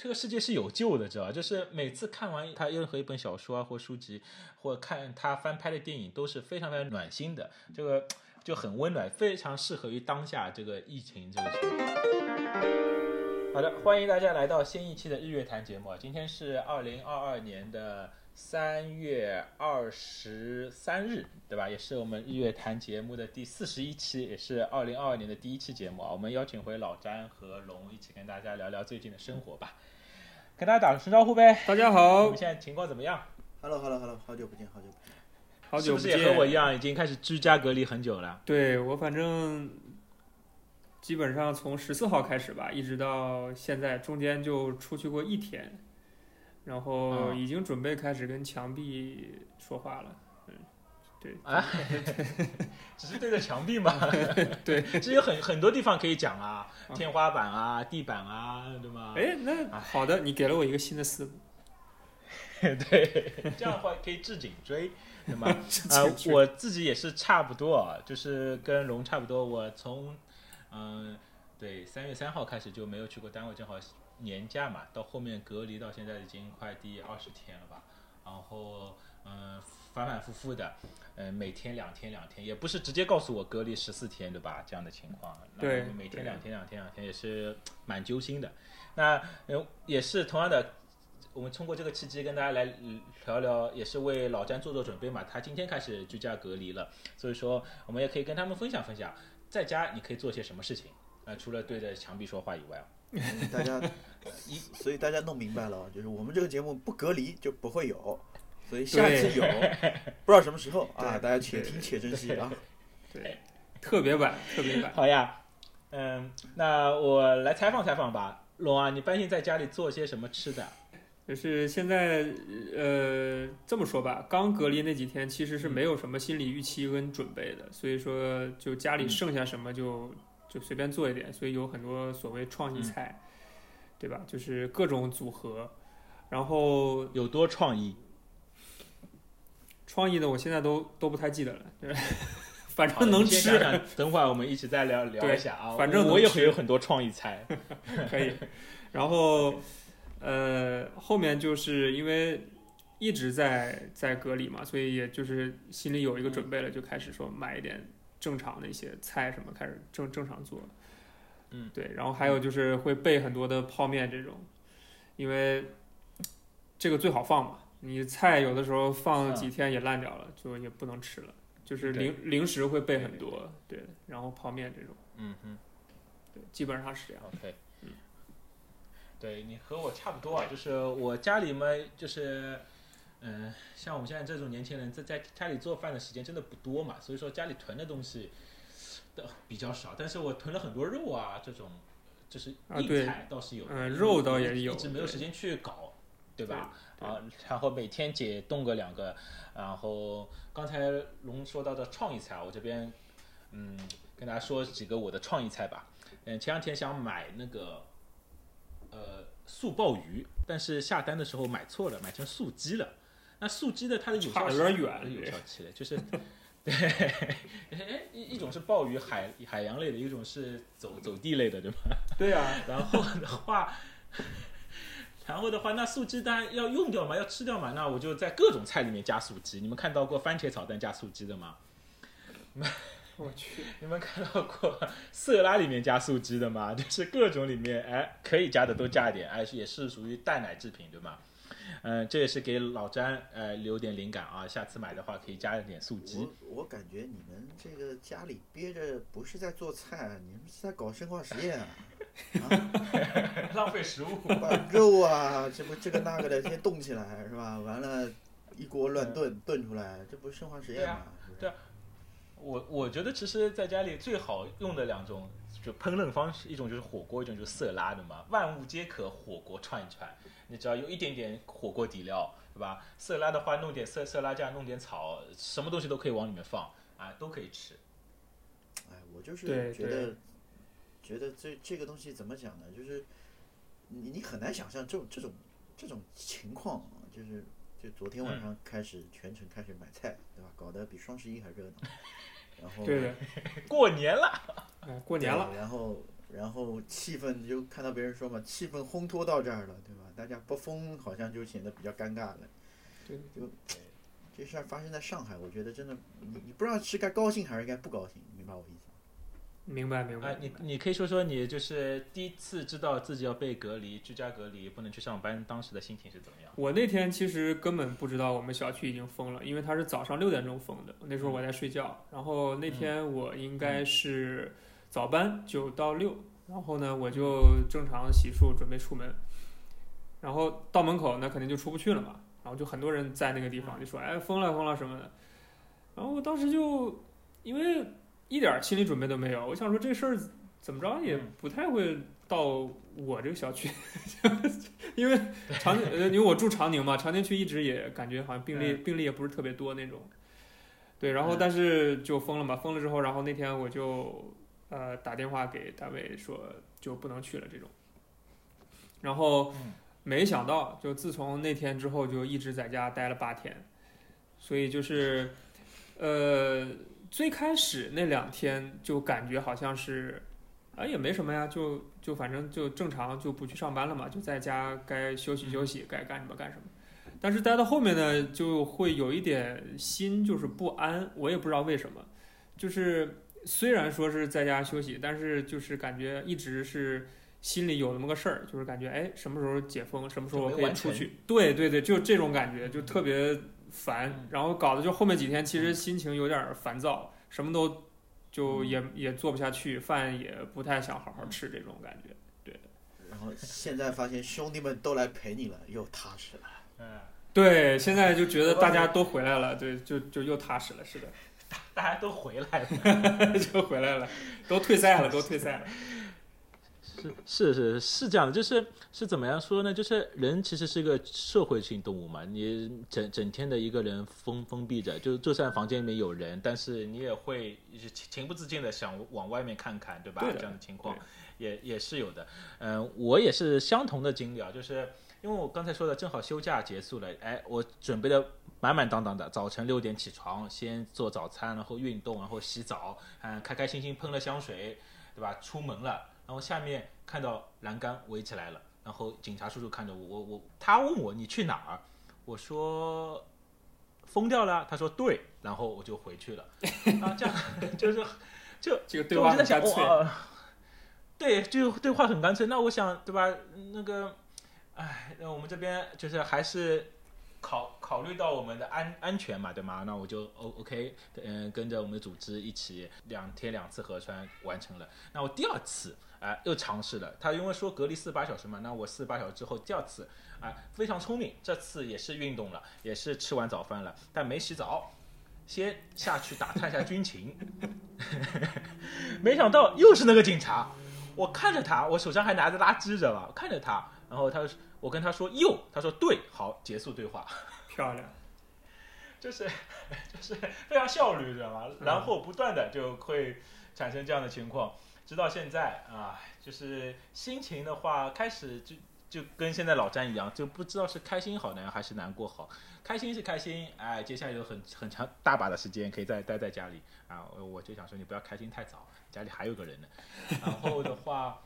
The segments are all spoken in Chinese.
这个世界是有救的，知道吧？就是每次看完他任何一本小说啊或书籍，或看他翻拍的电影，都是非常非常暖心的，这个就很温暖，非常适合于当下这个疫情这个情况。好的，欢迎大家来到新一期的日月谈节目，今天是二零二二年的三月二十三日，对吧？也是我们日月谈节目的第四十一期，也是二零二二年的第一期节目啊。我们邀请回老詹和龙一起跟大家聊聊最近的生活吧。跟大家打个声招呼呗。大家好，我们，现在情况怎么样？Hello，Hello，Hello，好久不见，好久不见。好久是不是也和我一样，已经开始居家隔离很久了？对我反正基本上从十四号开始吧，一直到现在，中间就出去过一天，然后嗯已经准备开始跟墙壁说话了。嗯，对，啊，只是对着墙壁嘛。对，其实有很很多地方可以讲啊，啊天花板啊、地板啊，对吗？哎，那好的，你给了我一个新的思路。对，这样的话可以治颈椎，对吗？啊、是我自己也是差不多，啊，就是跟龙差不多。我从嗯、对三月三号开始就没有去过单位，正好年假嘛，到后面隔离到现在已经快第二十天了吧。然后嗯、反反复复的，嗯、每天两天两天，也不是直接告诉我隔离十四天，对吧？这样的情况，对每天两天两天两天也是蛮揪心的。那呃也是同样的，我们通过这个契机跟大家来嗯聊聊，也是为老詹做做准备嘛。他今天开始居家隔离了，所以说我们也可以跟他们分享分享，在家你可以做些什么事情。呃，除了对着墙壁说话以外，嗯大家一，所以大家弄明白了，就是我们这个节目不隔离就不会有，所以下次有，不知道什么时候啊，大家且听且珍惜啊。对，特别版，特别版。好呀，嗯，那我来采访采访吧，龙啊，你半夜在家里做些什么吃的？就是现在，呃，这么说吧，刚隔离那几天其实是嗯没有什么心理预期跟准备的，所以说就家里嗯剩下什么就、就随便做一点，所以有很多所谓创意嗯菜，对吧？就是各种组合，然后有多创意？创意的我现在都都不太记得了，对，反正能吃想想等会儿我们一起再聊聊一下啊。反正我也会有很多创意菜。可以。然后，呃，后面就是因为一直在在隔离嘛，所以也就是心里有一个准备了，就开始说买一点正常的一些菜什么，开始正正常做。嗯，对。然后还有就是会备很多的泡面这种，因为这个最好放嘛。你菜有的时候放嗯几天也烂掉了，就也不能吃了。就是零零食会备很多，对，然后泡面这种，嗯哼。对，基本上是这样。OK，对你和我差不多啊，就是我家里面，就是，嗯、像我们现在这种年轻人，在在家里做饭的时间真的不多嘛，所以说家里囤的东西的比较少，但是我囤了很多肉啊，这种就是硬菜倒是有，嗯肉倒也有一直没有时间去搞，对吧？啊，然后每天解冻个两个，然后刚才龙说到的创意菜啊，我这边嗯跟大家说几个我的创意菜吧。嗯，前两天想买那个呃素鲍鱼，但是下单的时候买错了，买成素鸡了。那素鸡的它的有效期有点远有效期的，就是对，哎一一种是鲍鱼海海洋类的，一种是走走地类的，对吧？对啊、然后的话，然后的话，那素鸡当然要用掉嘛，要吃掉嘛，那我就在各种菜里面加素鸡。你们看到过番茄炒蛋加素鸡的吗？我去，你们看到过色拉里面加素鸡的吗？就是各种里面，哎，可以加的都加一点，哎，也是属于蛋奶制品，对吗？嗯、这也是给老詹呃留点灵感啊，下次买的话可以加一点素鸡。我我感觉你们这个家里憋着不是在做菜，你们是在搞生化实验啊！浪费食物。把肉啊，这不这个那个的先冻起来是吧？完了，一锅乱炖，炖出来，这不是生化实验吗？对啊我我觉得其实在家里最好用的两种就烹饪方式，一种就是火锅，一种就是色拉的嘛。万物皆可火锅串一串，你只要有一点点火锅底料，对吧？色拉的话，弄点色色拉酱，弄点草，什么东西都可以往里面放啊，都可以吃。哎，我就是觉得，觉得这这个东西怎么讲呢？就是你你很难想象这种这种这种情况啊，就是就昨天晚上开始全程开始买菜，对吧？搞得比双十一还热闹。然后对的，过年了，哎，过年了，然后然后气氛就看到别人说嘛，气氛烘托到这儿了，对吧？大家不疯好像就显得比较尴尬了。对，就这事儿发生在上海，我觉得真的，你你不知道是该高兴还是该不高兴，明白我意思吗？明白明白。哎，你你可以说说你就是第一次知道自己要被隔离、居家隔离，不能去上班，当时的心情是怎么样？我那天其实根本不知道我们小区已经封了，因为它是早上六点钟封的，那时候我在睡觉。然后那天我应该是早班九到六，然后呢我就正常洗漱准备出门，然后到门口那肯定就出不去了嘛，然后就很多人在那个地方就说哎封了封了什么的，然后我当时就因为一点心理准备都没有，我想说这事儿怎么着也不太会到我这个小区，因为长呃因为我住长宁嘛，长宁区一直也感觉好像病例病例也不是特别多那种，对，然后但是就封了嘛，封了之后，然后那天我就呃打电话给单位说就不能去了这种，然后嗯没想到就自从那天之后就一直在家待了八天，所以就是呃最开始那两天就感觉好像是。啊，也没什么呀，就就反正就正常就不去上班了嘛，就在家该休息休息，该干什么干什么。但是待到后面呢，就会有一点心就是不安，我也不知道为什么。就是虽然说是在家休息，但是就是感觉一直是心里有那么个事儿，就是感觉哎，什么时候解封，什么时候我可以出去？对对对，就这种感觉，就特别烦，然后搞得就后面几天其实心情有点烦躁，什么都。就也也做不下去，饭也不太想好好吃，这种感觉，对。然后现在发现兄弟们都来陪你了，又踏实了。嗯，对，现在就觉得大家都回来了，对，就就又踏实了，是的。大家都回来了，就回来了，都退赛了，都退赛了。是是是是这样的，就是是怎么样说呢？就是人其实是个社会性动物嘛，你整整天的一个人封封闭着，就就算房间里面有人，但是你也会情情不自禁的想往外面看看，对吧？对这样的情况也也是有的。嗯、我也是相同的经历啊，就是因为我刚才说的，正好休假结束了，哎，我准备的满满当当的，早晨六点起床，先做早餐，然后运动，然后洗澡，嗯，开开心心喷了香水，对吧？出门了。然后下面看到栏杆围起来了，然后警察叔叔看着我，我我他问我你去哪儿？我说疯掉了，他说对，然后我就回去了。啊，这样就是就就对话很干脆。哇，对，就对话很干脆。那我想对吧？那个，哎，那我们这边就是还是考考虑到我们的安安全嘛，对吗？那我就 O OK，嗯、跟着我们的组织一起两天两次核酸完成了。那我第二次啊、又尝试了，他因为说隔离四十八小时嘛，那我四十八小时之后第二次啊、非常聪明，这次也是运动了，也是吃完早饭了，但没洗澡。先下去打探一下军情，没想到又是那个警察，我看着他，我手上还拿着垃圾，知道吧？看着他，然后他我跟他说又，他说对，好，结束对话，漂亮。就是 就是非常效率，知道吗？然后不断的就会产生这样的情况，直到现在啊，就是心情的话，开始就就跟现在老詹一样，就不知道是开心好呢，还是难过好。开心是开心，哎，接下来有很很长大把的时间可以再待在家里啊，我我就想说你不要开心太早，家里还有个人呢。然后的话。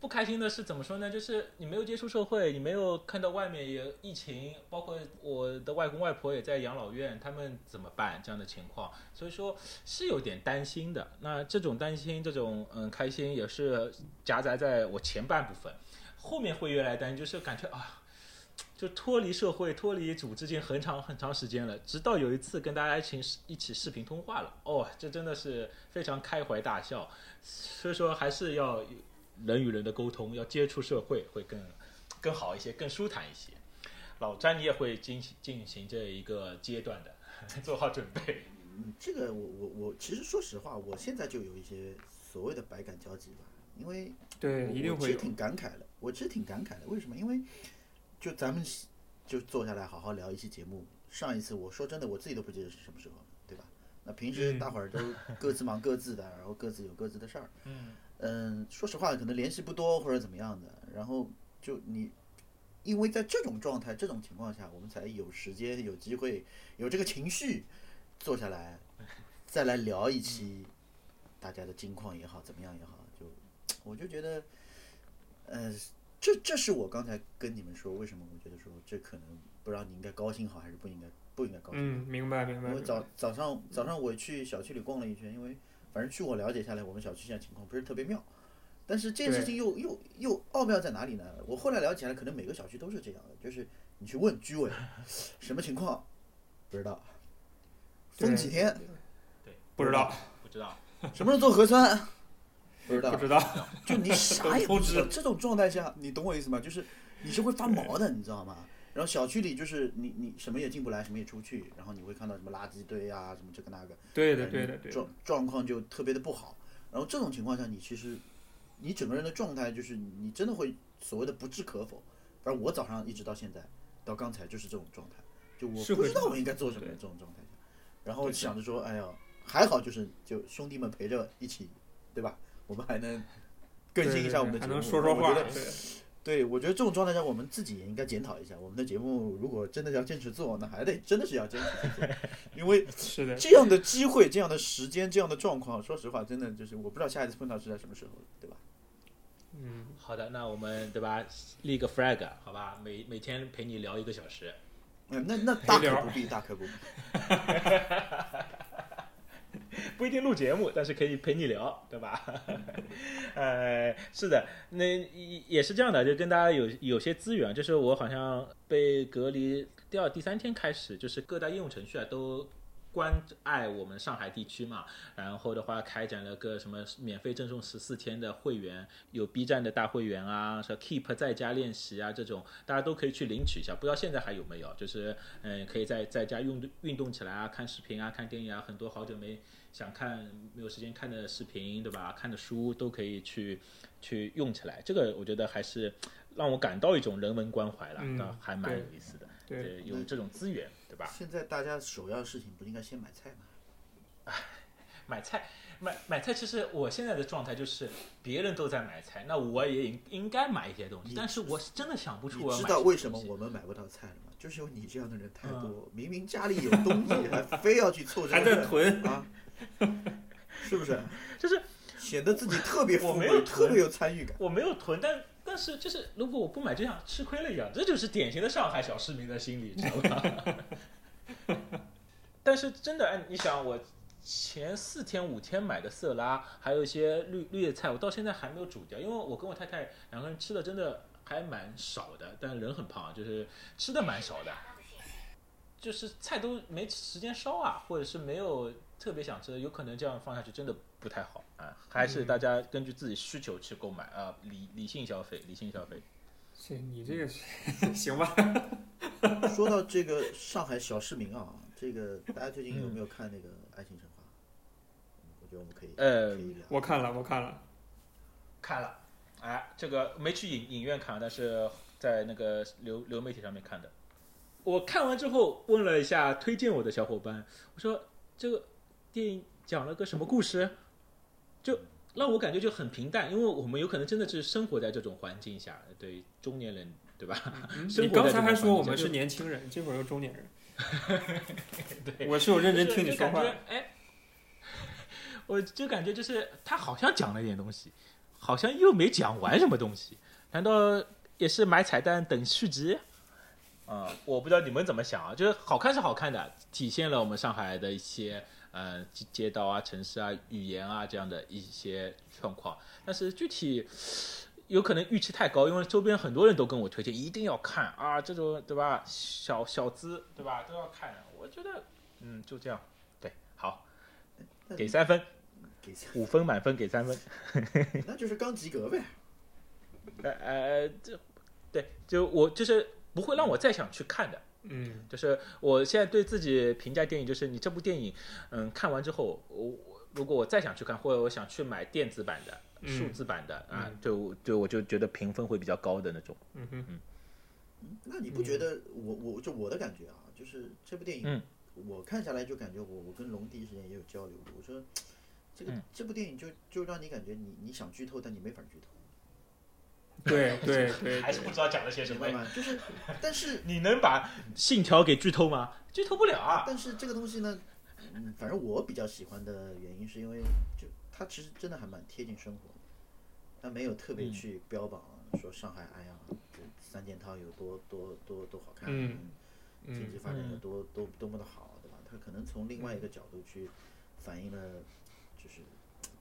不开心的是怎么说呢？就是你没有接触社会，你没有看到外面有疫情，包括我的外公外婆也在养老院，他们怎么办这样的情况？所以说是有点担心的。那这种担心，这种嗯开心也是夹杂在我前半部分，后面会越来担心，就是感觉啊，就脱离社会、脱离组织已经很长很长时间了。直到有一次跟大家一起一起视频通话了，哦，这真的是非常开怀大笑。所以说还是要人与人的沟通，要接触社会会更更好一些，更舒坦一些。老詹，你也会进行进行这一个阶段的，做好准备。嗯，这个我我我其实说实话，我现在就有一些所谓的百感交集吧，因为对，一定会有。我其实挺感慨的，我其实挺感慨的。为什么？因为就咱们就坐下来好好聊一期节目。上一次我说真的，我自己都不记得是什么时候了，对吧？那平时嗯大伙儿都各自忙各自的，然后各自有各自的事儿。嗯嗯，说实话，可能联系不多或者怎么样的，然后就你，因为在这种状态、这种情况下，我们才有时间、有机会、有这个情绪，坐下来，再来聊一期大家的近况也好，怎么样也好，就我就觉得，呃，这这是我刚才跟你们说，为什么我觉得说这可能不知道你应该高兴好，还是不应该不应该高兴。嗯，明白明白。我早早上早上我去小区里逛了一圈，因为反正据我了解下来，我们小区现在情况不是特别妙。但是这件事情又又又奥妙在哪里呢？我后来了解下来，可能每个小区都是这样的，就是你去问居委什么情况，不知道，封几天，不知道，不知道，什么时候做核酸，不知道不，知道。就你 啥也不知道。这种状态下，你懂我意思吗？就是你是会发毛的，你知道吗？然后小区里就是你你什么也进不来，什么也出不去，然后你会看到什么垃圾堆啊，什么这个那个。对的对的对的。状状况就特别的不好。然后这种情况下，你其实你整个人的状态就是你真的会所谓的不置可否。反正我早上一直到现在，到刚才就是这种状态，就我不知道我应该做什么这种状态下，然后想着说，哎呀，还好就是就兄弟们陪着一起，对吧？我们还能更新一下我们的节目，还能说说话。对，我觉得这种状态下，我们自己也应该检讨一下，我们的节目如果真的要坚持做，那还得真的是要坚持做，因为是的。这样的机会、这样的时间、这样的状况，说实话，真的就是我不知道下一次碰到是在什么时候，对吧？嗯，好的，那我们对吧，立个 flag 好吧，每每天陪你聊一个小时，嗯，那那大聊可不必，大可不必。不一定录节目，但是可以陪你聊，对吧？呃，是的，那也是这样的，就跟大家有有些资源，就是我好像被隔离第二、第三天开始，就是各大应用程序啊都。关爱我们上海地区嘛，然后的话开展了个什么免费赠送十四天的会员，有 B 站的大会员啊，说 Keep 在家练习啊这种，大家都可以去领取一下。不知道现在还有没有，就是嗯，可以在在家运动运动起来啊，看视频啊，看电影啊，很多好久没想看没有时间看的视频，对吧？看的书都可以去去用起来。这个我觉得还是让我感到一种人文关怀了，嗯那还蛮有意思的。对，有这种资源，对吧？现在大家首要的事情不应该先买菜吗？买菜，买买菜，其实我现在的状态就是别人都在买菜，那我也应应该买一些东西，但是我是真的想不出你知道为什么我们买不到菜了吗？就是因为你这样的人太嗯多，明明家里有东西，还非要去凑这还个在囤。啊，是不是？就是显得自己特别富贵，我没有特别有参与感。我没有囤，但但是就是如果我不买，就像吃亏了一样，这就是典型的上海小市民的心理，知道吧？但是真的，哎，你想我前四天五天买的色拉，还有一些绿绿叶菜，我到现在还没有煮掉，因为我跟我太太两个人吃的真的还蛮少的，但人很胖，就是吃的蛮少的，就是菜都没时间烧啊，或者是没有特别想吃的，有可能这样放下去真的不太好啊，还是大家根据自己需求去购买啊，理理性消费，理性消费。行，你这个是 行吧？说到这个上海小市民啊，这个大家最近有没有看那个《爱情神话》？我觉得我们可以呃可以聊。我看了，我看了。看了，哎，这个没去影影院看，但是在那个流流媒体上面看的。我看完之后问了一下推荐我的小伙伴，我说这个电影讲了个什么故事？就让我感觉就很平淡，因为我们有可能真的是生活在这种环境下，对中年人，对吧？嗯生你刚才还说我们是年轻人，这会儿又中年人。对，我是有认真听你说话。哎，我就感觉就是他好像讲了一点东西，好像又没讲完什么东西，难道也是买彩蛋等续集？啊、我不知道你们怎么想啊，就是好看是好看的，体现了我们上海的一些呃街街道啊、城市啊、语言啊这样的一些状况，但是具体。有可能预期太高，因为周边很多人都跟我推荐一定要看啊，这种对吧？小小资对吧？都要看。我觉得，嗯，就这样，对，好，给三分，给三五分满分给三分。那就是刚及格呗。呃呃，这对，就我就是不会让我再想去看的。嗯，就是我现在对自己评价电影，就是你这部电影，嗯，看完之后，我我如果我再想去看，或者我想去买电子版的、嗯。数字版的啊，就就我就觉得评分会比较高的那种。嗯哼，那你不觉得我我就我的感觉啊，就是这部电影，嗯。我看下来就感觉我我跟龙第一时间也有交流过，我说这个、嗯。这部电影就就让你感觉你你想剧透，但你没法剧透，对对对还是不知道讲了些什么。就是，但是 你能把信条给剧透吗？剧透不了啊。但是这个东西呢，嗯，反正我比较喜欢的原因是因为就它其实真的还蛮贴近生活的，他没有特别嗯去标榜说上海，哎呀，这三件套有多多多多好看，嗯经济嗯发展有嗯多多多么的好，对吧？它可能从另外一个角度去反映了，就是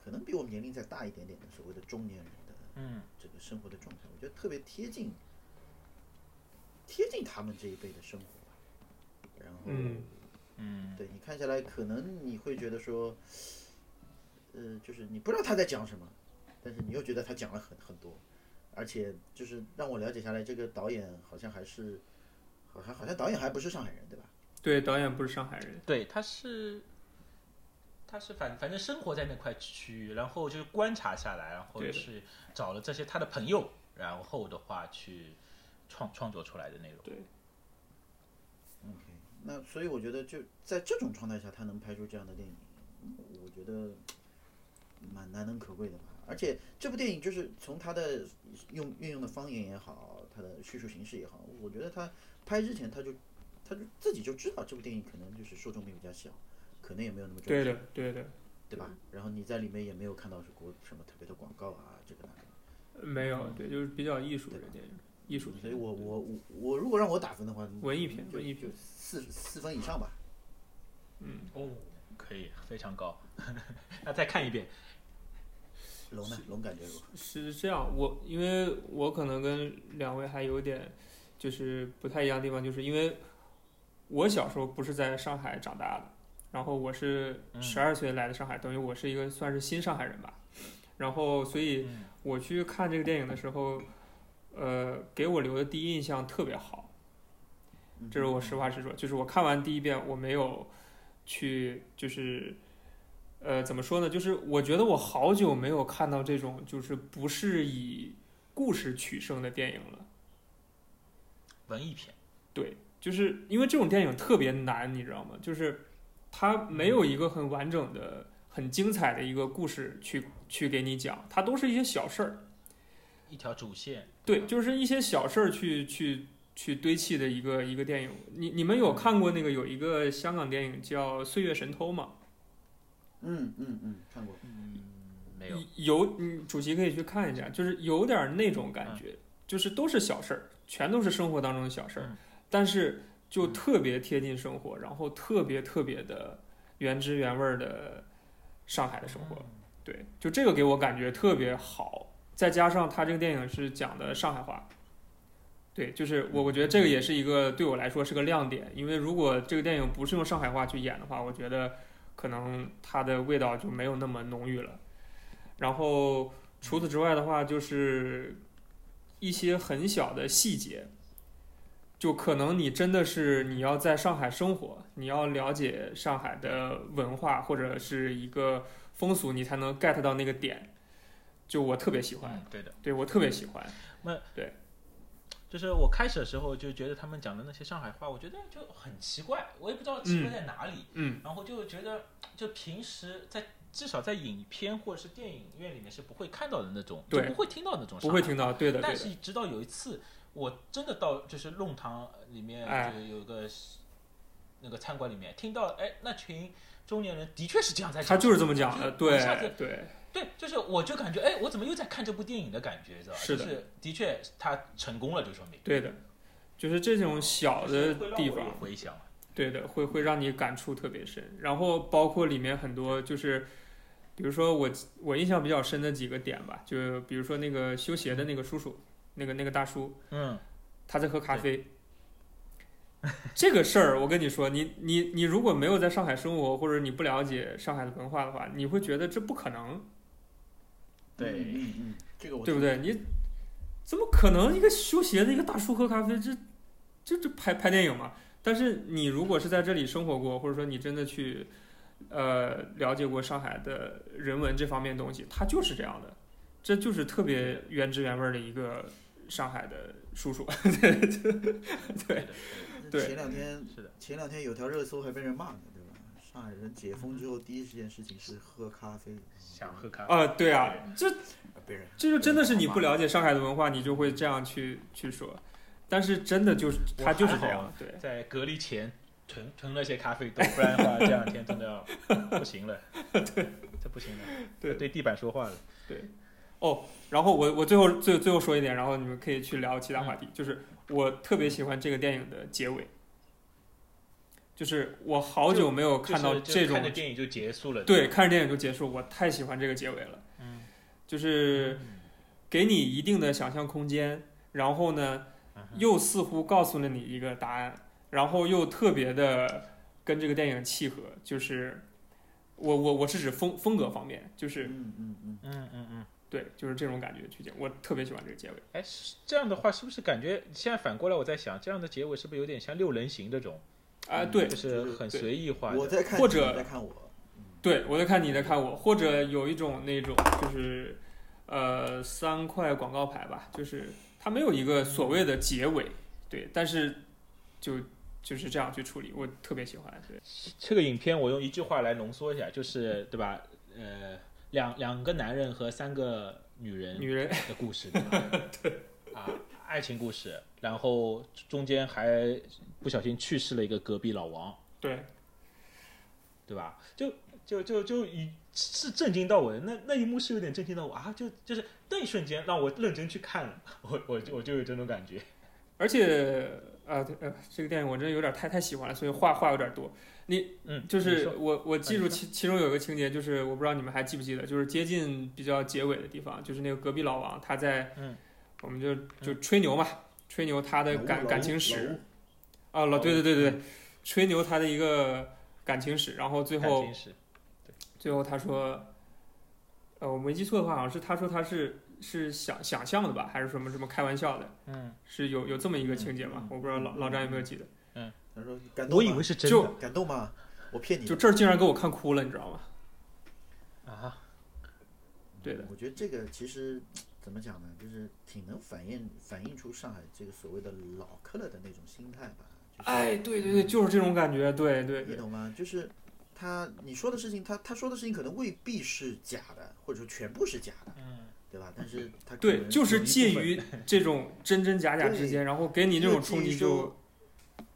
可能比我们年龄再大一点点的所谓的中年人的嗯。这个生活的状态，我觉得特别贴近，贴近他们这一辈的生活吧。然后，嗯。嗯。对你看下来，可能你会觉得说，呃，就是你不知道他在讲什么，但是你又觉得他讲了很很多，而且就是让我了解下来，这个导演好像还是，好像好像导演还不是上海人，对吧？对，导演不是上海人，对，他是，他是反反正生活在那块区域，然后就是观察下来，然后对的去找了这些他的朋友，然后的话去创创作出来的内容。对，OK，那所以我觉得就在这种状态下，他能拍出这样的电影，嗯我觉得蛮难能可贵的吧。而且这部电影就是从他的用运用的方言也好，他的叙述形式也好，我觉得他拍之前他就他就自己就知道这部电影可能就是受众面比较小，可能也没有那么赚钱，对的，对的，对吧？然后你在里面也没有看到是国什么特别的广告啊，这个那个。没有，对，就是比较艺术的电影，艺术片，所以我我我我如果让我打分的话，文艺片就文艺片就四四分以上吧。嗯，哦，可以，非常高。那再看一遍。龙呢？龙感觉如何？是这样，我因为我可能跟两位还有点就是不太一样的地方，就是因为我小时候不是在上海长大的，然后我是嗯十二岁来的上海，等于我是一个算是新上海人吧。然后，所以嗯我去看这个电影的时候，呃，给我留的第一印象特别好，嗯这是我实话实说。就是我看完第一遍，我没有去，就是，呃，怎么说呢？就是我觉得我好久没有看到这种就是不是以故事取胜的电影了。文艺片。对，就是因为这种电影特别难，你知道吗？就是它没有一个很完整的、很精彩的一个故事去去给你讲，它都是一些小事儿。一条主线，对，就是一些小事儿去去去堆砌的一个一个电影。你你们有看过那个有一个香港电影叫《岁月神偷》吗？嗯嗯嗯，看过。嗯，没有，有，嗯，主席可以去看一下，就是有点儿那种感觉，就是都是小事儿，全都是生活当中的小事儿，嗯但是就特别贴近生活，然后特别特别的原汁原味儿的上海的生活。对，就这个给我感觉特别好，再加上他这个电影是讲的上海话，对，就是我我觉得这个也是一个对我来说是个亮点，因为如果这个电影不是用上海话去演的话，我觉得可能它的味道就没有那么浓郁了。然后除此之外的话，就是一些很小的细节，就可能你真的是你要在上海生活，你要了解上海的文化或者是一个风俗，你才能 get 到那个点。就我特别喜欢，嗯，对的。对我特别喜欢。那对就是我开始的时候就觉得他们讲的那些上海话，我觉得就很奇怪，我也不知道奇怪在哪里。嗯，然后就觉得，就平时在至少在影片或者是电影院里面是不会看到的那种，就不会听到那种，不会听。到，对的，但，是直到有一次，我真的到就是弄堂里面哎。就有个那个餐馆里面听到，哎，那群中年人的确是这样在讲，他就是这么讲的，对一下子对。对对，就是我就感觉，哎，我怎么又在看这部电影的感觉，知道吧？是的。就是的确他成功了，就说明。对的，就是这种小的地方，回响。对的，会会让你感触特别深。然后包括里面很多就是，比如说我我印象比较深的几个点吧，就比如说那个修鞋的那个叔叔，那个那个大叔，嗯，他在喝咖啡。这个事儿，我跟你说，你你你如果没有在上海生活，或者你不了解上海的文化的话，你会觉得这不可能，对嗯嗯嗯，这个我对不对？你怎么可能一个修鞋的一个大叔喝咖啡？这这这拍拍电影嘛？但是你如果是在这里生活过，或者说你真的去呃了解过上海的人文这方面东西，它就是这样的，这就是特别原汁原味儿的一个上海的叔叔。对对，对前两天是的，前两天有条热搜还被人骂呢，对吧？上海人解封之后第一件事情是喝咖啡，想喝咖啡。啊、对啊，这被人这就真的是你不了解上海的文化，你就会这样去去说。但是真的就是他就是好这样，对。在隔离前囤囤了些咖啡豆，不然的话这两天真的要 不行了。对，这不行了，对对地板说话了。哦，然后我我最后最最后说一点，然后你们可以去聊其他话题，就是我特别喜欢这个电影的结尾，就是我好久没有看到这种看着电影就结束了。对，看着电影就结束，我太喜欢这个结尾了。嗯，就是给你一定的想象空间，然后呢，又似乎告诉了你一个答案，然后又特别的跟这个电影契合。就是我我我是指风风格方面，就是嗯嗯嗯，嗯嗯嗯。对，就是这种感觉去讲，我特别喜欢这个结尾。哎，是这样的话，是不是感觉现在反过来我在想，这样的结尾是不是有点像六人行这种，啊、嗯对就是很随意化的？我在看或者在看我，对，我在看你在看我，或者有一种那种就是呃三块广告牌吧，就是它没有一个所谓的结尾，对，但是就就是这样去处理，我特别喜欢。对，这个影片我用一句话来浓缩一下，就是对吧？呃，两两个男人和三个女人女人的故事，对吧？对啊，爱情故事，然后中间还不小心去世了一个隔壁老王，对对吧？就就就就一是震惊到我的，那那一幕是有点震惊到我啊！就就是那一瞬间让我认真去看了，我我就我就有这种感觉。而且呃对呃这个电影我真的有点太太喜欢了，所以话话有点多。你嗯，就是我我记住其其中有一个情节，就是我不知道你们还记不记得，就是接近比较结尾的地方，就是那个隔壁老王他在，嗯，我们就就吹牛嘛，吹牛他的感感情史，啊，老对对对对嗯，吹牛他的一个感情史，然后最后感情史最后他说，呃，我没记错的话，好像是他说他是是想想象的吧，还是什么什么开玩笑的，嗯，是有有这么一个情节吗嗯？我不知道老老张有没有记得，嗯他说感动我以为是真就的感动吗？我骗你，就这儿竟然给我看哭了，你知道吗？啊，对的我觉得这个其实怎么讲呢，就是挺能反映反映出上海这个所谓的老客了的那种心态吧。就是、哎，对对对，就是这种感觉，对对对，你懂吗？就是他你说的事情，他他说的事情可能未必是假的，或者说全部是假的，嗯，对吧？但是他对，就是介于 这种真真假假之间，然后给你那种冲击就，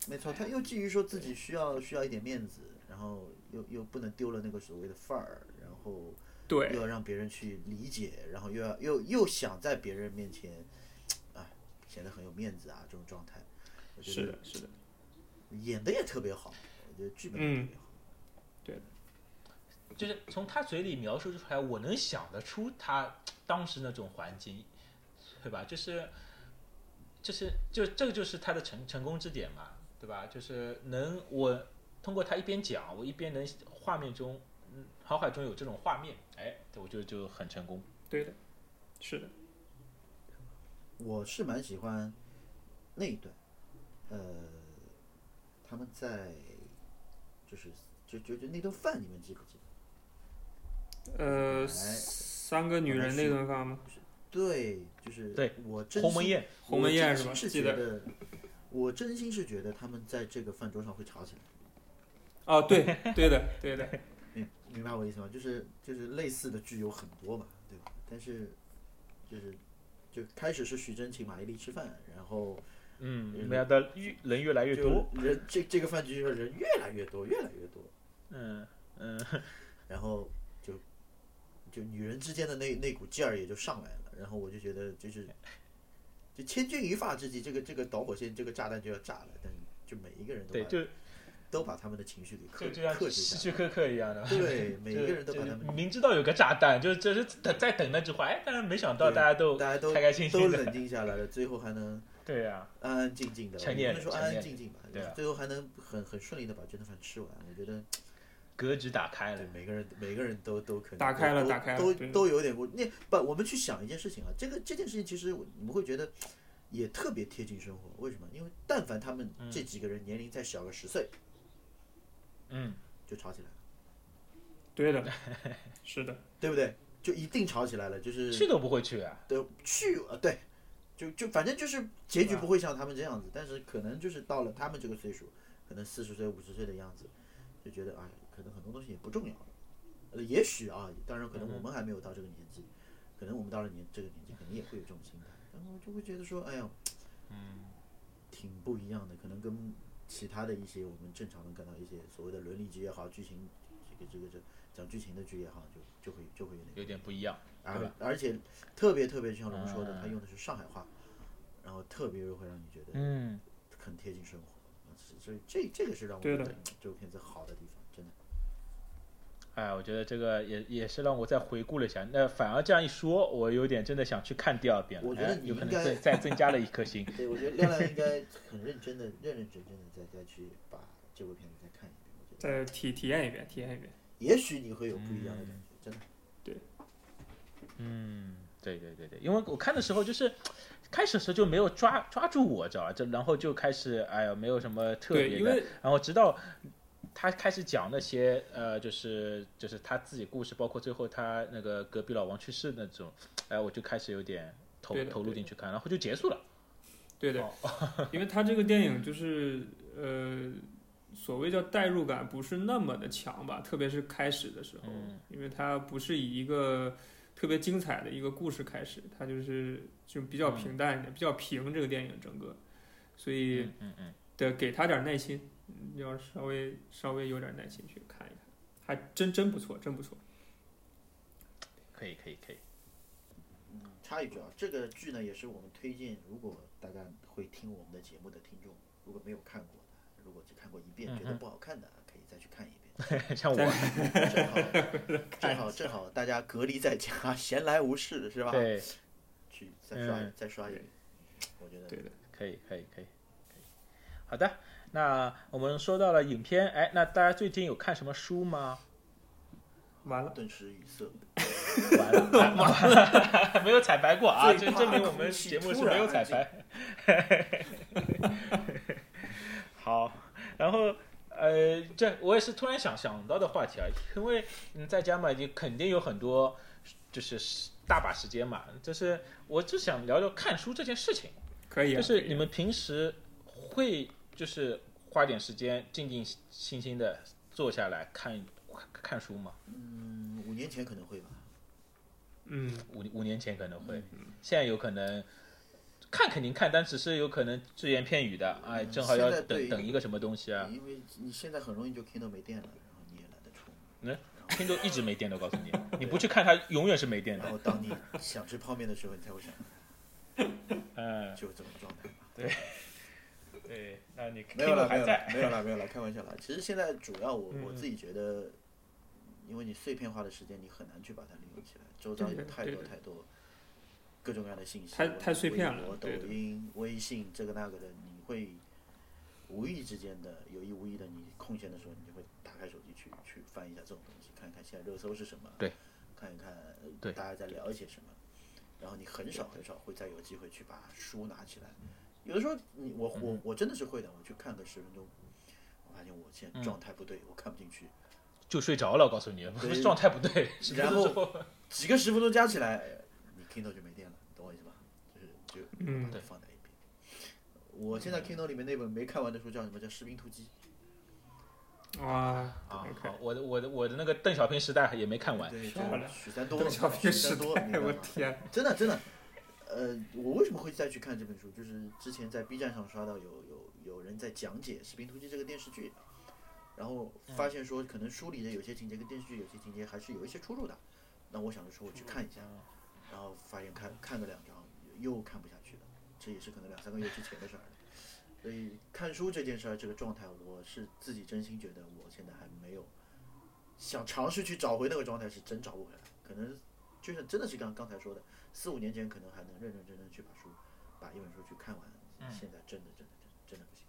没错，他又基于说自己需要需要一点面子，然后又又不能丢了那个所谓的范儿，然后对又要让别人去理解，然后又要又又想在别人面前，啊，显得很有面子啊，这种状态，我觉得是的，是的，演的也特别好，我觉得剧本也特别好。就是从他嘴里描述出来，我能想得出他当时那种环境，对吧？就是，就是，就这个就是他的成成功之点嘛，对吧？就是能我通过他一边讲，我一边能画面中，嗯，脑海中有这种画面，哎，我觉得就很成功。对的，是的，我是蛮喜欢那一段，呃，他们在就是就就就那顿饭，你们记不记得？呃，哎三个女人那顿饭吗？对，就是对我真心鸿门宴，鸿门宴是吧？我真心是觉得，我真心是觉得他们在这个饭桌上会吵起来。哦，对对的对的，明明白我意思吗？就是就是类似的剧有很多嘛，对吧？但是就是就开始是徐峥请马伊琍吃饭，然后嗯，嗯没想到越人越来越多，人这这个饭局上人越来越多，越来越多，嗯嗯，然后就就女人之间的那那股劲儿也就上来了，然后我就觉得就是就千钧一发之际，这个这个导火线这个炸弹就要炸了，但就每一个人都对，把就都把他们的情绪给克就就像克制。希区柯克一样的，对，每一个人都把他们明知道有个炸弹，就就是等在等那句话，哎，但是没想到大家都大家都开开心心都，冷静下来了，最后还能 对呀、安安静静的，不能说安安静静吧，最后还能很很顺利的把这顿饭吃完，我觉得格局打开了，每个人每个人都都可能打开了打开了都对。都有点过。那不，我们去想一件事情啊，这个这件事情其实你们会觉得也特别贴近生活，为什么？因为但凡他们这几个人年龄再小个十岁，嗯，就吵起来了，对的，是的，对不对？就一定吵起来了，就是去都不会去啊，对去啊对，就就反正就是结局不会像他们这样子，但是可能就是到了他们这个岁数，可能四十岁五十岁的样子，就觉得哎，可能很多东西也不重要了。呃，也许啊，当然可能我们还没有到这个年纪，可能我们到了年这个年纪，肯定也会有这种心态，然后就会觉得说，哎呀，嗯，挺不一样的，可能跟其他的一些我们正常能看到一些所谓的伦理剧也好，剧情这个这个这讲剧情的剧也好，就就会就会有点有点不一样。而而且特别特别像龙说的，嗯他用的是上海话，然后特别会让你觉得嗯，很贴近生活，所以这这个是让我觉得这部片子好的地方。哎，我觉得这个也也是让我再回顾了一下。那反而这样一说，我有点真的想去看第二遍了。我觉得哎有可能你应该再再增加了一颗星。对，我觉得亮亮应该很认真的、认认真真的再再去把这部片子再看一遍。我觉得，再体体验一遍，体验一遍。也许你会有不一样的感觉，真的。对嗯，对对对对，因为我看的时候就是开始的时候就没有抓抓住我，知道吧？这然后就开始哎呀，没有什么特，别的。然后直到他开始讲那些呃，就是就是他自己故事，包括最后他那个隔壁老王去世那种，哎，我就开始有点投对投入进去看，然后就结束了。对的，哦。因为他这个电影就是呃，所谓叫代入感不是那么的强吧，特别是开始的时候，嗯。因为它不是以一个特别精彩的一个故事开始，它就是就比较平淡一点，比较平这个电影整个，所以嗯嗯嗯，得给他点耐心，嗯要稍微稍微有点耐心去看一看，还真真不错，真不错。可以可以可以。嗯插一句啊，这个剧呢也是我们推荐，如果大家会听我们的节目的听众，如果没有看过的，如果只看过一遍觉得不好看的，可以再去看一遍。像我，正好 正好正好大家隔离在家，闲来无事是吧？对，去再刷、嗯再刷一遍，我觉得对的，可以可以可以可以。好的，那我们说到了影片，哎，那大家最近有看什么书吗？完了，顿时语塞。完了，完了，没有彩排过啊！最怕这证明我们节目是没有彩排。好，然后呃，这我也是突然想想到的话题啊，因为嗯，在家嘛，你肯定有很多就是大把时间嘛，就是我就想聊聊看书这件事情，可以啊，就是你们平时会就是花点时间静静心心的坐下来看看书吗？嗯，五年前可能会吧。嗯，五五年前可能会，现在有可能看肯定看，但只是有可能只言片语的，哎，嗯正好要等等一个什么东西啊，因为你现在很容易就 Kindle 没电了，然后你也懒得充。嗯听都一直没电的，我告诉你，你不去看它永远是没电的，然后当你想吃泡面的时候，你才会想，嗯，就这种状态吧。对，那你没有了，没有了还在，，没有了，没有了，开玩笑了。其实现在主要我我嗯自己觉得，因为你碎片化的时间，你很难去把它利用起来，周遭有太多太多各种各样的信息，太太碎片了微博抖音、微信这个那个的，你会无意之间的有意无意的，你空闲的时候，你就会打开手机去去翻一下这种东西，看一看现在热搜是什么，对，看一看大家在聊一些什么，然后你很少很少会再有机会去把书拿起来。有的时候你我我我真的是会的，我去看个十分钟，我发现我现在状态不对，我看不进去，就睡着了，我告诉你，状态不对，然后，几个十分钟加起来，你 Kindle 就没电了，懂我意思吧？就是就嗯把它放在一边。我现在 Kindle 里面那本没看完的书叫什么？叫《士兵突击啊啊，好，我的我的我的那个邓小平时代也没看》，完，对，漂亮就许三多，邓小平许时代，我天，真的真的，呃，我为什么会再去看这本书？就是之前在 B 站上刷到有有有人在讲解《士兵突击》这个电视剧，然后发现说可能书里的有些情节跟电视剧有些情节还是有一些出入的。那我想着说我去看一下，然后发现看看个两章又看不下去了，这也是可能两三个月之前的事儿了。所以看书这件事儿，这个状态，我是自己真心觉得我现在还没有想尝试去找回那个状态，是真找不回来。可能就像真的是刚刚才说的，四五年前可能还能认认真真去把书把一本书去看完，现在真的真的真的真的不行。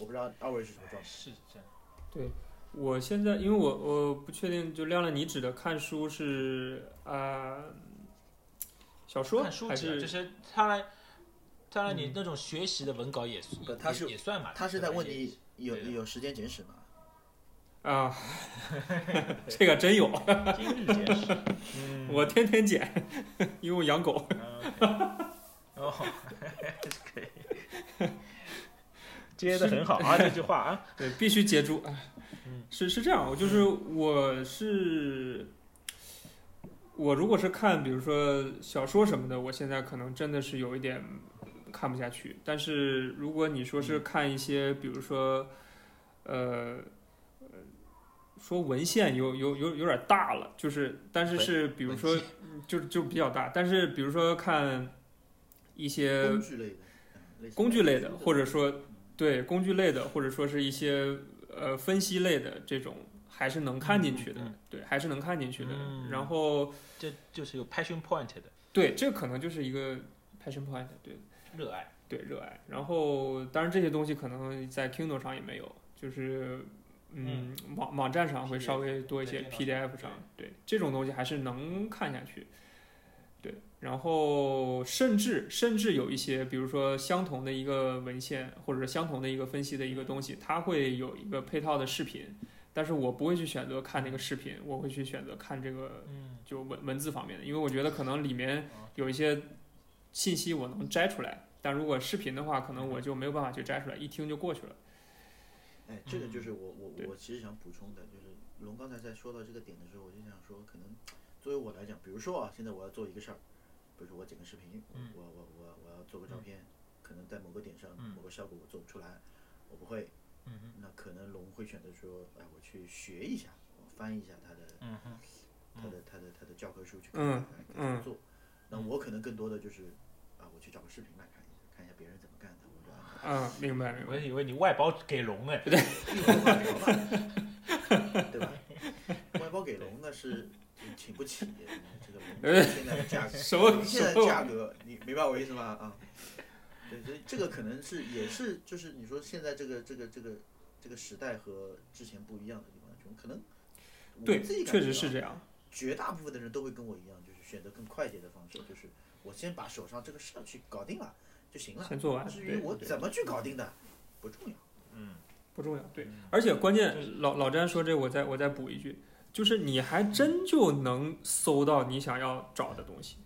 我不知道二位是什么状态。是这样，对我现在因为我我不确定，就亮亮你指的看书是啊、呃小说看书还是就是他来，当然你那种学习的文稿也也不他是也算嘛，他是在问你有有时间简史吗？啊？这个真有，今日简史，嗯，我天天剪，因为我养狗。哦，可以，接的很好啊，这句话啊，对，必须接住。是是这样，我就是我是我如果是看，比如说小说什么的，我现在可能真的是有一点看不下去。但是如果你说是看一些，比如说呃呃说文献有有有有点大了，就是但是是比如说就就比较大，但是比如说看一些工具类的，或者说对工具类的，或者说是一些呃分析类的这种，还是能看进去的，对，还是能看进去的。嗯然后这就是有 passion point 的对，这可能就是一个 passion point，对热爱。对，热爱。然后当然这些东西可能在 Kindle 上也没有，就是嗯。网网站上会稍微多一些，PDF 上对。这种东西还是能看下去。对，然后甚至甚至有一些，比如说相同的一个文献，或者是相同的一个分析的一个东西，它会有一个配套的视频，但是我不会去选择看那个视频，我会去选择看这个嗯，就文文字方面的，因为我觉得可能里面有一些信息我能摘出来，但如果视频的话，可能我就没有办法去摘出来，一听就过去了。哎，这个就是我我对。我其实想补充的，就是龙刚才在说到这个点的时候，我就想说，可能作为我来讲，比如说啊，现在我要做一个事儿，比如说我剪个视频，嗯。我我我我要做个照片，可能在某个点上嗯。某个效果我做不出来，我不会，嗯那可能龙会选择说，哎，我去学一下，我翻译一下他的嗯，他的他的他的教科书去看嗯看该怎么做。那我可能更多的就是啊，我去找个视频来看一下，看一下别人怎么干的，嗯，明白明白。我以为你外包给龙呢。对吧？外包给龙那是请不起，这个龙 现在的价格，什么现在价格，你明白我意思吗？啊，对，所以这个可能是也是就是你说现在这个这个这个这个时代和之前不一样的地方，就可能我对，自己感确实是这样。绝大部分的人都会跟我一样，就是选择更快捷的方式，就是我先把手上这个事儿去搞定了就行了。先做完，至于我怎么去搞定的，不重要。嗯，不重要。对嗯，而且关键老老詹说这，我再我再补一句，就是你还真就能搜到你想要找的东西。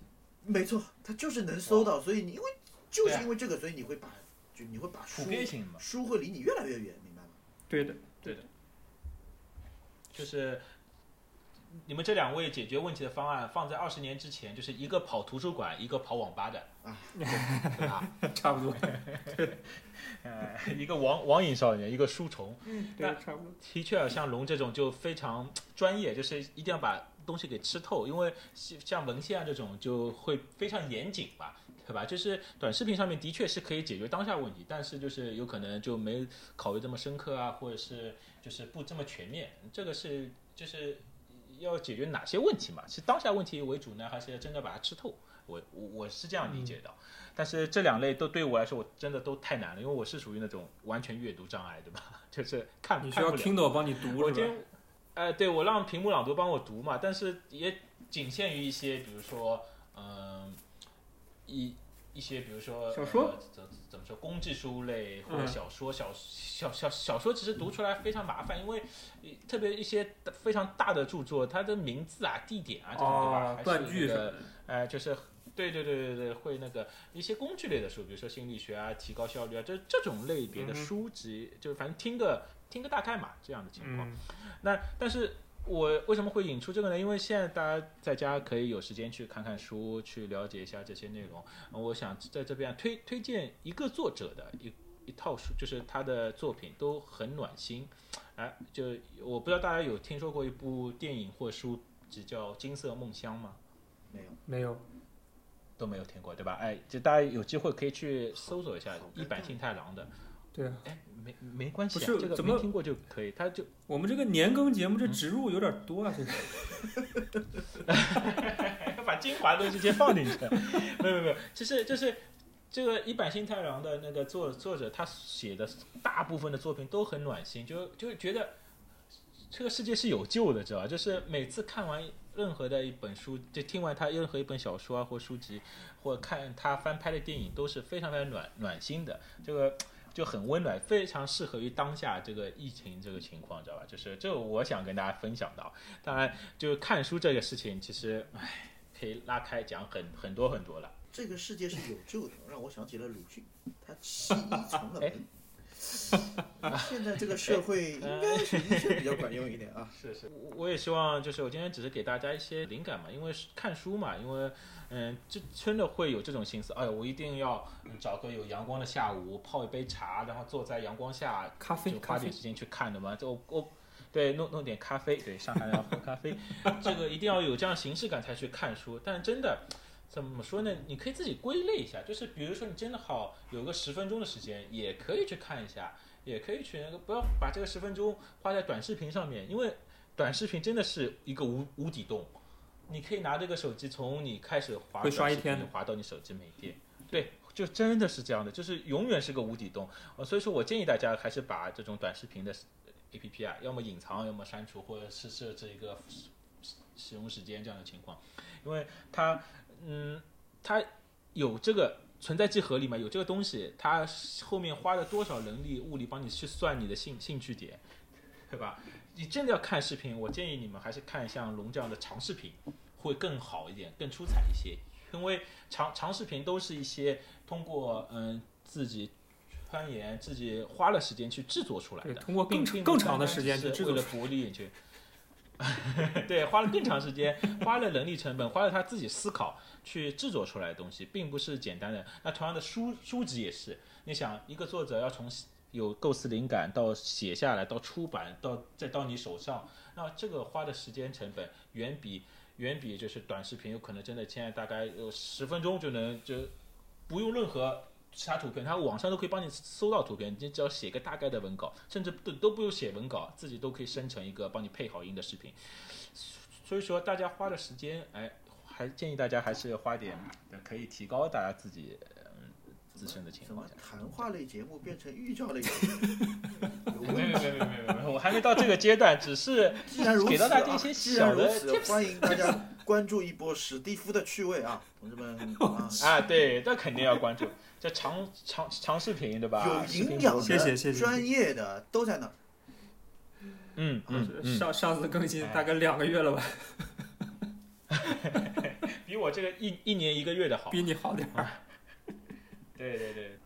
没错，他就是能搜到，所以你因为就是因为这个，所以你会把就你会把书书会离你越来越远，明白吗？对的对的，就是你们这两位解决问题的方案放在二十年之前，就是一个跑图书馆，一个跑网吧的，啊，对吧？差不多。呃，一个网网瘾少年，一个书虫。嗯对，差不多。的确啊，像龙这种就非常专业，就是一定要把东西给吃透，因为像像文献啊这种就会非常严谨吧，对吧？就是短视频上面的确是可以解决当下问题，但是就是有可能就没考虑这么深刻啊，或者是就是不这么全面，这个是就是要解决哪些问题嘛？是当下问题为主呢，还是要真的把它吃透？我我我是这样理解的，但是这两类都对我来说，我真的都太难了，因为我是属于那种完全阅读障碍，对吧？就是看你需要看不了 Kindle 帮你读是吧？我今天，呃，对我让屏幕朗读帮我读嘛，但是也仅限于一些，比如说，嗯、一一些，比如说小说呃怎怎么说，工具书类或者嗯小说，小小小小说，其实读出来非常麻烦，因为呃特别一些非常大的著作，它的名字啊、地点啊这种，对吧？哦还，是断句的。哎，就是对对对对对，会那个一些工具类的书，比如说心理学啊、提高效率啊，这这种类别的书籍，就是反正听个听个大概嘛，这样的情况。嗯，那但是我为什么会引出这个呢？因为现在大家在家可以有时间去看看书，去了解一下这些内容。呃我想在这边推推荐一个作者的一一套书，就是他的作品都很暖心。哎，就我不知道大家有听说过一部电影或书籍叫《金色梦乡》吗？没有，没有。都没有听过，对吧？哎，就大家有机会可以去搜索一下一坂幸太郎的。对啊，哎，没没关系、啊，不是这个怎么没听过就可以，他就我们这个年更节目这植入有点多啊，这个。把精华都直接放进去。没有没有没有，就是就是这个一坂新太郎的那个作作者，他写的大部分的作品都很暖心，就就觉得这个世界是有救的，知道吧？就是每次看完任何的一本书，就听完他任何一本小说啊或书籍，或看他翻拍的电影，都是非常非常暖暖心的。这个。就很温暖，非常适合于当下这个疫情这个情况，知道吧？就是这我想跟大家分享到。当然，就是看书这个事情，其实唉，可以拉开讲很很多很多了。这个世界是有救的，让我想起了鲁迅，他弃医从了哎门。现在这个社会应该是医生比较管用一点啊。是是，我我也希望就是我今天只是给大家一些灵感嘛，因为是看书嘛，因为嗯，这真的会有这种心思，哎呀，我一定要找个有阳光的下午，泡一杯茶，然后坐在阳光下，咖啡就咖啡花点时间去看的嘛。就我我对，弄弄点咖啡，对，上海要喝咖啡，这个一定要有这样形式感才去看书。但真的怎么说呢？你可以自己归类一下，就是比如说你真的好有个十分钟的时间，也可以去看一下，也可以去那个不要把这个十分钟花在短视频上面，因为短视频真的是一个无无底洞。你可以拿这个手机从你开始滑会刷一天的滑到你手机没电，对，就真的是这样的，就是永远是个无底洞。呃，所以说我建议大家还是把这种短视频的 A P P 啊，要么隐藏，要么删除，或者是设置一个使使用时间这样的情况，因为它，嗯，它有这个存在即合理嘛，有这个东西，它后面花了多少人力物力帮你去算你的兴兴趣点，对吧？你真的要看视频，我建议你们还是看像龙这样的长视频，会更好一点，更出彩一些。因为长长视频都是一些通过嗯自己钻研、自己花了时间去制作出来，的，通过更更长的时间去制作为了博利眼球。对，花了更长时间，花了人力成本，花了他自己思考去制作出来的东西，并不是简单的。那同样的书书籍也是，你想一个作者要从有构思灵感到写下来，到出版，到再到你手上，那这个花的时间成本远比远比就是短视频有可能真的现在大概有十分钟就能就不用任何其他图片，它网上都可以帮你搜到图片，你只要写个大概的文稿，甚至都都不用写文稿，自己都可以生成一个帮你配好音的视频。所以说大家花的时间，哎，还建议大家还是花点，可以提高大家自己嗯自身的情怎么况下。谈话类节目变成寓教类节目？没有。没有没有没有没有，我还没到这个阶段，只是 既然如此给到大家一些小的欢迎大家关注一波史蒂夫的趣味啊，同志们啊，啊，对，这肯定要关注，这长长长视频对吧？有营养博主谢谢谢谢的、专业的都在那儿。嗯嗯嗯，上上次更新哎大概两个月了吧，比我这个一一年一个月的好。比你好点儿。对对对，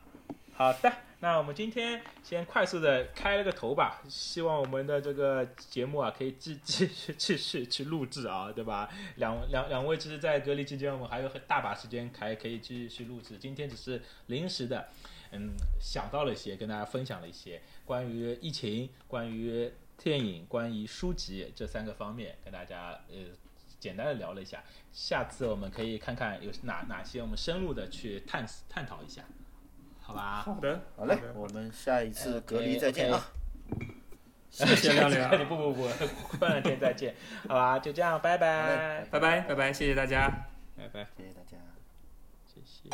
好的，那我们今天先快速的开了个头吧，希望我们的这个节目啊可以继继续继续去录制啊，对吧？两两两位其实，在隔离期间，我们还有很大把时间还可以继续录制，今天只是临时的，嗯，想到了一些，跟大家分享了一些关于疫情、关于电影、关于书籍这三个方面，跟大家呃简单的聊了一下。下次我们可以看看有哪哪些我们深入的去探探讨一下，好吧？好的，好嘞，我们下一次隔离再见啊！谢谢亮亮，不不不，过两天再见，好吧？就这样，拜拜，拜拜拜拜，谢谢大家。拜拜，谢谢大家。谢谢。